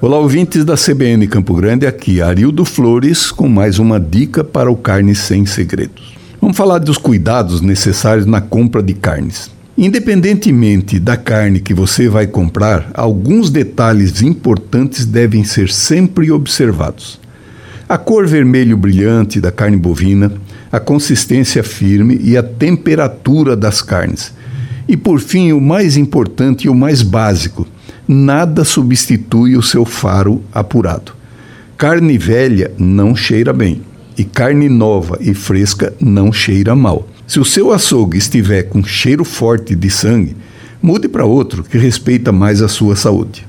Olá, ouvintes da CBN Campo Grande, aqui Arildo Flores com mais uma dica para o Carne Sem Segredos. Vamos falar dos cuidados necessários na compra de carnes. Independentemente da carne que você vai comprar, alguns detalhes importantes devem ser sempre observados. A cor vermelho brilhante da carne bovina, a consistência firme e a temperatura das carnes. E por fim, o mais importante e o mais básico: nada substitui o seu faro apurado. Carne velha não cheira bem, e carne nova e fresca não cheira mal. Se o seu açougue estiver com cheiro forte de sangue, mude para outro que respeita mais a sua saúde.